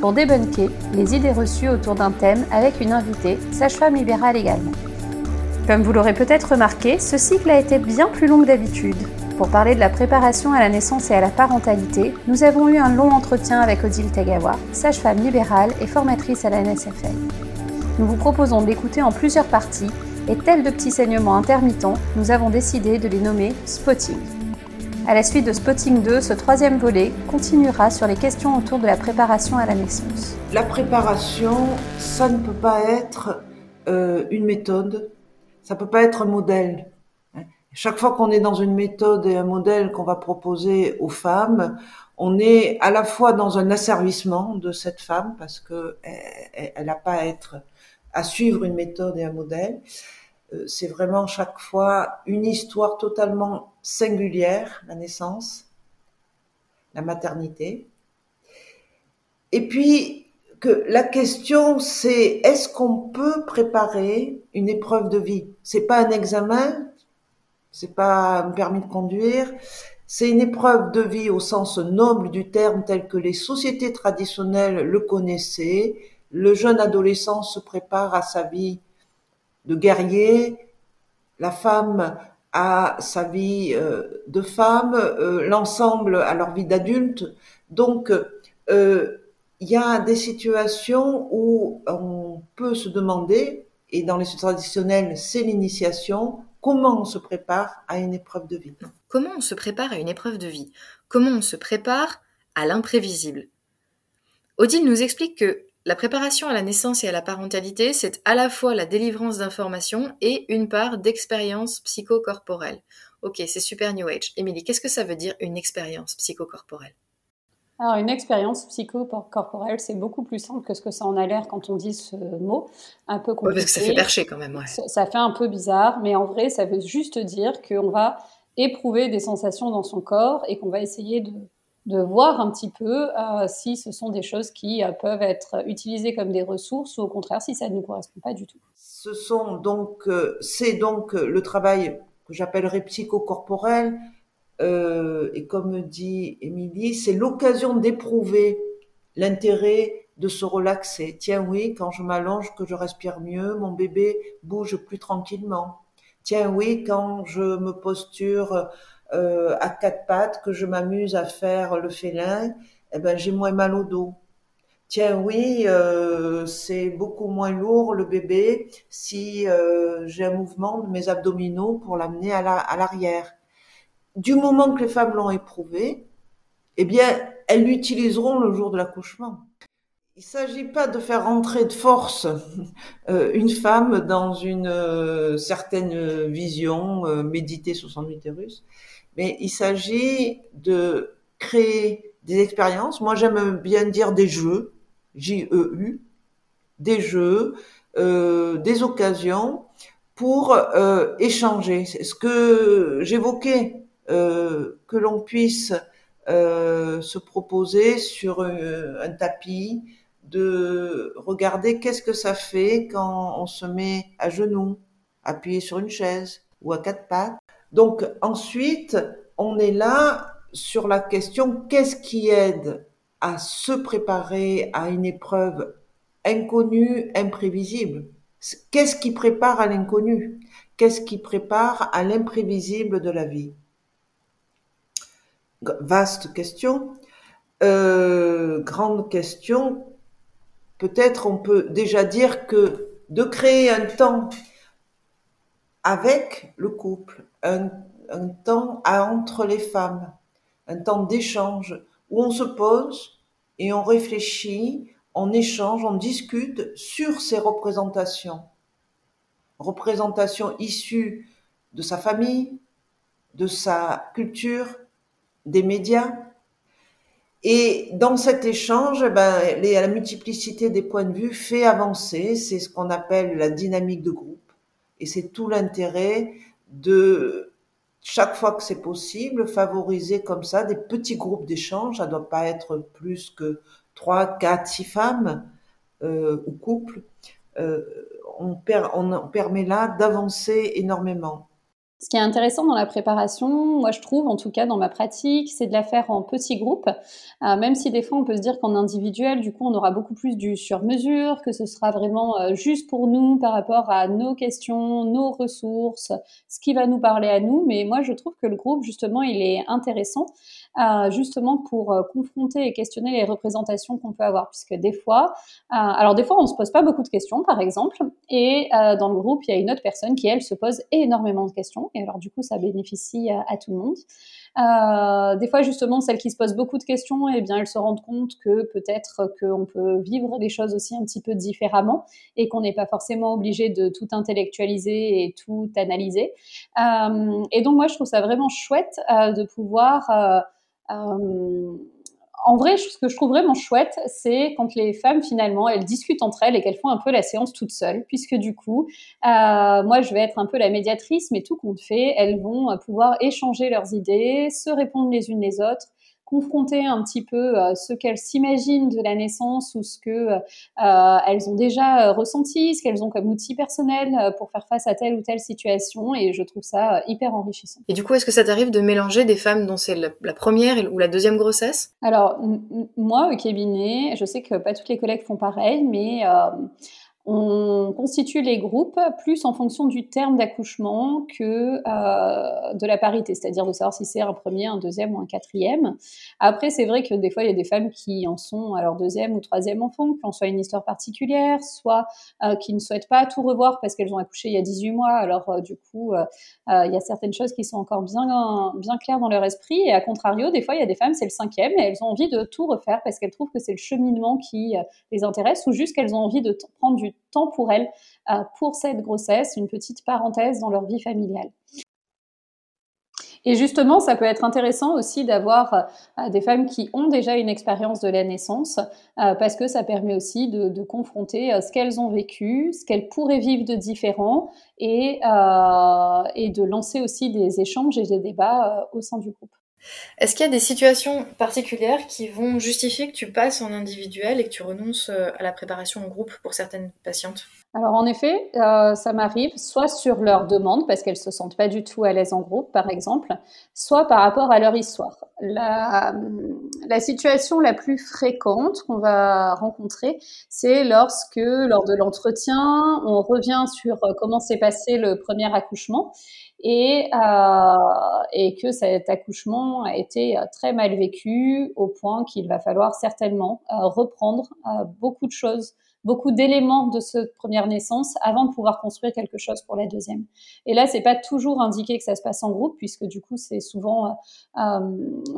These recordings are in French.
pour débunker les idées reçues autour d'un thème avec une invitée, sage-femme libérale également. Comme vous l'aurez peut-être remarqué, ce cycle a été bien plus long que d'habitude. Pour parler de la préparation à la naissance et à la parentalité, nous avons eu un long entretien avec Odile Tagawa, sage-femme libérale et formatrice à la NSFL. Nous vous proposons de l'écouter en plusieurs parties et tel de petits saignements intermittents, nous avons décidé de les nommer Spotting. À la suite de Spotting 2, ce troisième volet continuera sur les questions autour de la préparation à la naissance. La préparation, ça ne peut pas être euh, une méthode, ça peut pas être un modèle. Chaque fois qu'on est dans une méthode et un modèle qu'on va proposer aux femmes, on est à la fois dans un asservissement de cette femme parce que elle n'a pas à être à suivre une méthode et un modèle. Euh, c'est vraiment chaque fois une histoire totalement singulière, la naissance, la maternité. Et puis que la question c'est est-ce qu'on peut préparer une épreuve de vie? C'est pas un examen, c'est pas un permis de conduire, c'est une épreuve de vie au sens noble du terme tel que les sociétés traditionnelles le connaissaient, le jeune adolescent se prépare à sa vie de guerrier, la femme à sa vie euh, de femme, euh, l'ensemble à leur vie d'adulte. Donc, euh, il y a des situations où on peut se demander, et dans les traditionnels, c'est l'initiation, comment on se prépare à une épreuve de vie. Comment on se prépare à une épreuve de vie? Comment on se prépare à l'imprévisible? Odile nous explique que la préparation à la naissance et à la parentalité, c'est à la fois la délivrance d'informations et une part d'expérience psychocorporelle. Ok, c'est super New Age. Émilie, qu'est-ce que ça veut dire une expérience psychocorporelle? Alors, une expérience psychocorporelle, c'est beaucoup plus simple que ce que ça en a l'air quand on dit ce mot, un peu compliqué. parce que ça fait percher quand même, ouais. Ça, fait un peu bizarre, mais en vrai, ça veut juste dire qu'on va éprouver des sensations dans son corps et qu'on va essayer de de voir un petit peu euh, si ce sont des choses qui euh, peuvent être utilisées comme des ressources ou au contraire si ça ne nous correspond pas du tout. Ce sont donc, euh, c'est donc le travail que j'appellerais psychocorporel, et comme dit Émilie, c'est l'occasion d'éprouver l'intérêt de se relaxer. Tiens oui, quand je m'allonge, que je respire mieux, mon bébé bouge plus tranquillement. Tiens oui, quand je me posture euh, à quatre pattes, que je m'amuse à faire le félin, eh ben j'ai moins mal au dos. Tiens, oui, euh, c'est beaucoup moins lourd le bébé si euh, j'ai un mouvement de mes abdominaux pour l'amener à l'arrière. du moment que les femmes l'ont éprouvé, eh bien, elles l'utiliseront le jour de l'accouchement. Il ne s'agit pas de faire rentrer de force une femme dans une certaine vision méditée sur son utérus mais il s'agit de créer des expériences. Moi, j'aime bien dire des jeux, J-E-U, des jeux, euh, des occasions pour euh, échanger. C'est ce que j'évoquais, euh, que l'on puisse euh, se proposer sur un tapis, de regarder qu'est-ce que ça fait quand on se met à genoux, appuyé sur une chaise ou à quatre pattes, donc ensuite, on est là sur la question qu'est-ce qui aide à se préparer à une épreuve inconnue, imprévisible? Qu'est-ce qui prépare à l'inconnu? Qu'est-ce qui prépare à l'imprévisible de la vie? Vaste question. Euh, grande question. Peut-être on peut déjà dire que de créer un temps avec le couple, un, temps entre les femmes, un temps d'échange où on se pose et on réfléchit, on échange, on discute sur ces représentations. Représentations issues de sa famille, de sa culture, des médias. Et dans cet échange, ben, la multiplicité des points de vue fait avancer. C'est ce qu'on appelle la dynamique de groupe. Et c'est tout l'intérêt de, chaque fois que c'est possible, favoriser comme ça des petits groupes d'échange. Ça ne doit pas être plus que trois, quatre, six femmes euh, ou couples. Euh, on permet là d'avancer énormément. Ce qui est intéressant dans la préparation, moi je trouve, en tout cas dans ma pratique, c'est de la faire en petits groupes, euh, même si des fois on peut se dire qu'en individuel, du coup, on aura beaucoup plus du sur-mesure, que ce sera vraiment euh, juste pour nous par rapport à nos questions, nos ressources, ce qui va nous parler à nous. Mais moi, je trouve que le groupe, justement, il est intéressant, justement pour confronter et questionner les représentations qu'on peut avoir, puisque des fois, alors des fois, on se pose pas beaucoup de questions, par exemple, et dans le groupe, il y a une autre personne qui, elle, se pose énormément de questions et alors du coup ça bénéficie à, tout le monde. Euh, des fois justement celles qui se posent beaucoup de questions, et eh bien elles se rendent compte que peut-être qu'on peut vivre les choses aussi un petit peu différemment et qu'on n'est pas forcément obligé de tout intellectualiser et tout analyser. Euh, et donc moi je trouve ça vraiment chouette euh, de pouvoir en vrai, ce que je trouve vraiment chouette, c'est quand les femmes, finalement, elles discutent entre elles et qu'elles font un peu la séance toutes seules, puisque du coup, euh, moi, je vais être un peu la médiatrice, mais tout compte fait, elles vont pouvoir échanger leurs idées, se répondre les unes les autres, confronter un petit peu euh, ce qu'elles s'imaginent de la naissance ou ce que euh, elles ont déjà euh, ressenti, ce qu'elles ont comme outil personnel pour faire face à telle ou telle situation. Et je trouve ça hyper enrichissant. Et du coup, est-ce que ça t'arrive de mélanger des femmes dont c'est la, première ou la deuxième grossesse? Alors, moi, au cabinet, je sais que pas toutes les collègues font pareil, mais on constitue les groupes plus en fonction du terme d'accouchement que euh, de la parité, c'est-à-dire de savoir si c'est un premier, un deuxième ou un quatrième. Après, c'est vrai que des fois, il y a des femmes qui en sont à leur deuxième ou troisième enfant, qui ont soit une histoire particulière, soit euh, qui ne souhaitent pas tout revoir parce qu'elles ont accouché il y a 18 mois. Alors, euh, du coup, il y a certaines choses qui sont encore bien, bien claires dans leur esprit. Et à contrario, des fois, il y a des femmes, c'est le cinquième, et elles ont envie de tout refaire parce qu'elles trouvent que c'est le cheminement qui les intéresse ou juste qu'elles ont envie de prendre du temps pour elles euh, pour cette grossesse, une petite parenthèse dans leur vie familiale. Et justement, ça peut être intéressant aussi d'avoir euh, des femmes qui ont déjà une expérience de la naissance, euh, parce que ça permet aussi de, confronter ce qu'elles ont vécu, ce qu'elles pourraient vivre de différent, et, et de lancer aussi des échanges et des débats au sein du groupe. Est-ce qu'il y a des situations particulières qui vont justifier que tu passes en individuel et que tu renonces euh, à la préparation en groupe pour certaines patientes? Alors en effet, euh, ça m'arrive soit sur leur demande parce qu'elles se sentent pas du tout à l'aise en groupe, par exemple, soit par rapport à leur histoire. La, la situation la plus fréquente qu'on va rencontrer, c'est lorsque, lors de l'entretien, on revient sur euh, comment s'est passé le premier accouchement et, euh, et que cet accouchement a été euh, très mal vécu au point qu'il va falloir certainement reprendre beaucoup de choses beaucoup d'éléments de cette première naissance avant de pouvoir construire quelque chose pour la deuxième. Et là, c'est pas toujours indiqué que ça se passe en groupe, puisque du coup, c'est souvent euh, euh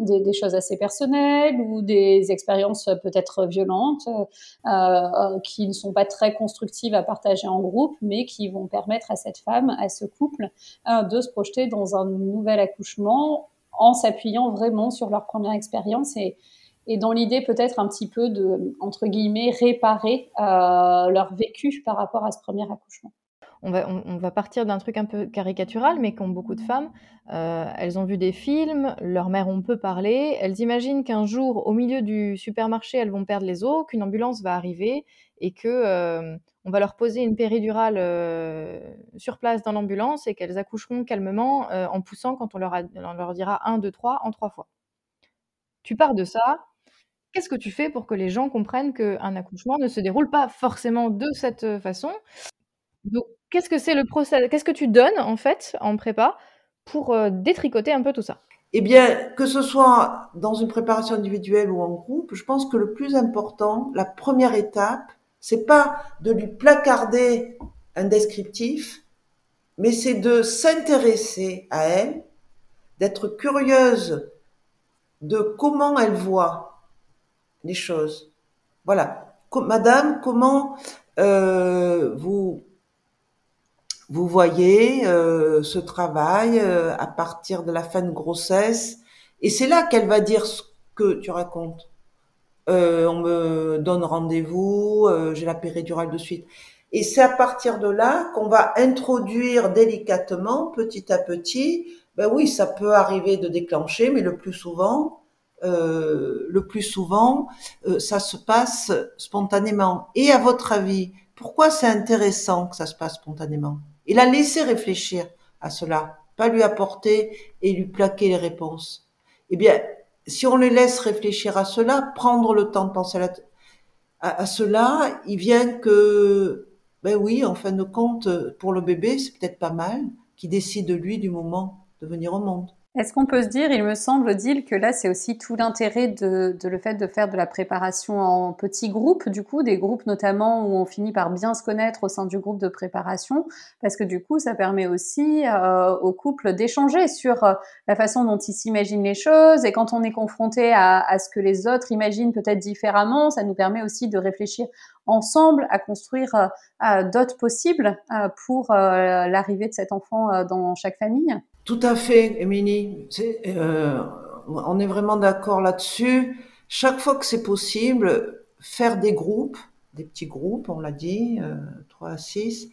des, des, choses assez personnelles ou des expériences peut-être violentes euh, euh, qui ne sont pas très constructives à partager en groupe, mais qui vont permettre à cette femme, à ce couple, euh, de se projeter dans un nouvel accouchement en s'appuyant vraiment sur leur première expérience et, et dans l'idée peut-être un petit peu de, entre guillemets, réparer euh, leur vécu par rapport à ce premier accouchement. On va, on, va partir d'un truc un peu caricatural, mais comme beaucoup de femmes, euh, elles ont vu des films, leur mère on peut parler, elles imaginent qu'un jour, au milieu du supermarché, elles vont perdre les os, qu'une ambulance va arriver et que euh, on va leur poser une péridurale sur place dans l'ambulance et qu'elles accoucheront calmement en poussant quand on leur, on leur dira 1, 2, 3 en trois fois. Tu pars de ça, Qu'est-ce que tu fais pour que les gens comprennent qu'un accouchement ne se déroule pas forcément de cette façon? Donc, qu'est-ce que c'est le Qu'est-ce que tu donnes en fait en prépa pour détricoter un peu tout ça? Eh bien, que ce soit dans une préparation individuelle ou en groupe, je pense que le plus important, la première étape, c'est pas de lui placarder un descriptif, mais c'est de s'intéresser à elle, d'être curieuse de comment elle voit les choses. Voilà. Madame, comment euh, vous vous voyez euh, ce travail euh, à partir de la fin de grossesse? Et c'est là qu'elle va dire ce que tu racontes. euh, on me donne rendez-vous, euh, j'ai la péridurale de suite. Et c'est à partir de là qu'on va introduire délicatement, petit à petit. Ben oui, ça peut arriver de déclencher, mais le plus souvent, euh, le plus souvent, euh, ça se passe spontanément. Et à votre avis, pourquoi c'est intéressant que ça se passe spontanément? Il a laissé réfléchir à cela, pas lui apporter et lui plaquer les réponses. Eh bien, si on les laisse réfléchir à cela, prendre le temps de penser à, cela, il vient que, ben oui, en fin de compte, pour le bébé, c'est peut-être pas mal, qui décide lui du moment de venir au monde. Est-ce qu'on peut se dire, il me semble, Odile, que là, c'est aussi tout l'intérêt de, de, le fait de faire de la préparation en petits groupes, du coup, des groupes notamment où on finit par bien se connaître au sein du groupe de préparation, parce que du coup, ça permet aussi euh, aux couples d'échanger sur euh, la façon dont ils s'imaginent les choses, et quand on est confronté à, à ce que les autres imaginent peut-être différemment, ça nous permet aussi de réfléchir ensemble à construire euh, d'autres possibles euh, pour euh, l'arrivée de cet enfant dans chaque famille. Tout à fait, Émilie. Euh, on est vraiment d'accord là-dessus. Chaque fois que c'est possible, faire des groupes, des petits groupes, on l'a dit, euh, 3 à 6,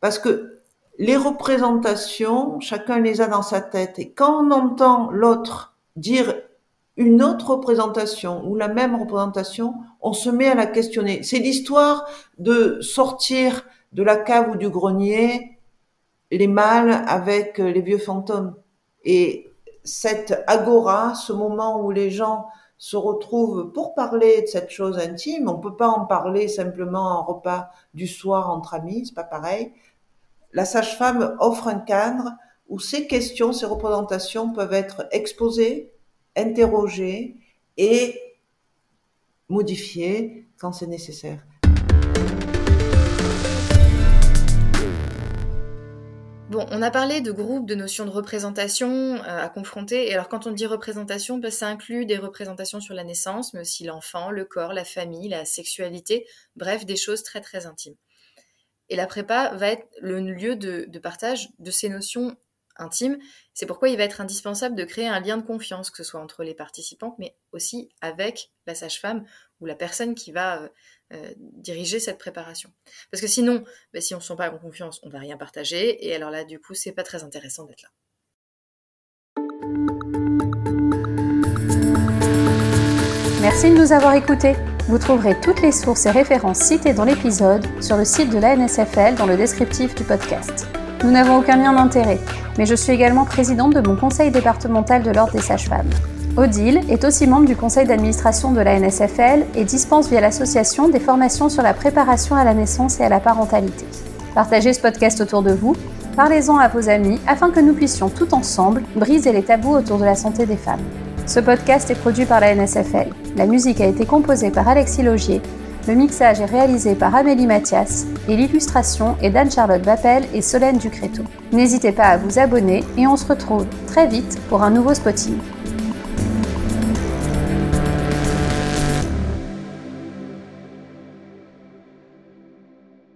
parce que les représentations, chacun les a dans sa tête. Et quand on entend l'autre dire une autre représentation ou la même représentation, on se met à la questionner. C'est l'histoire de sortir de la cave ou du grenier les mâles avec euh, les vieux fantômes. Et cette agora, ce moment où les gens se retrouvent pour parler de cette chose intime, on peut pas en parler simplement en repas du soir entre amis, c'est pas pareil. La sage-femme offre un cadre où ces questions, ces représentations peuvent être exposées, interrogées et modifiées quand c'est nécessaire. Bon, on a parlé de groupe, de notion de représentation euh, à confronter. Et alors, quand on dit représentation, bah, ça inclut des représentations sur la naissance, mais aussi l'enfant, le corps, la famille, la sexualité, bref, des choses très très intimes. Et la prépa va être le lieu de, de partage de ces notions intimes. C'est pourquoi il va être indispensable de créer un lien de confiance, que ce soit entre les participantes, mais aussi avec la sage-femme ou la personne qui va euh, diriger cette préparation. Parce que sinon, bah, si on ne se sent pas en confiance, on va rien partager. Et alors là, du coup, c'est pas très intéressant d'être là. Merci de nous avoir écoutés. Vous trouverez toutes les sources et références citées dans l'épisode sur le site de la NSFL dans le descriptif du podcast. Nous n'avons aucun lien d'intérêt, mais je suis également présidente de mon conseil départemental de l'Ordre des sages-femmes. Odile est aussi membre du conseil d'administration de la NSFL et dispense via l'association des formations sur la préparation à la naissance et à la parentalité. Partagez ce podcast autour de vous, parlez-en à vos amis afin que nous puissions tout ensemble briser les tabous autour de la santé des femmes. Ce podcast est produit par la NSFL. La musique a été composée par Alexis Logier, le mixage est réalisé par Amélie Mathias et l'illustration est d'Anne-Charlotte Vappel et Solène Ducréto. N'hésitez pas à vous abonner et on se retrouve très vite pour un nouveau spotting.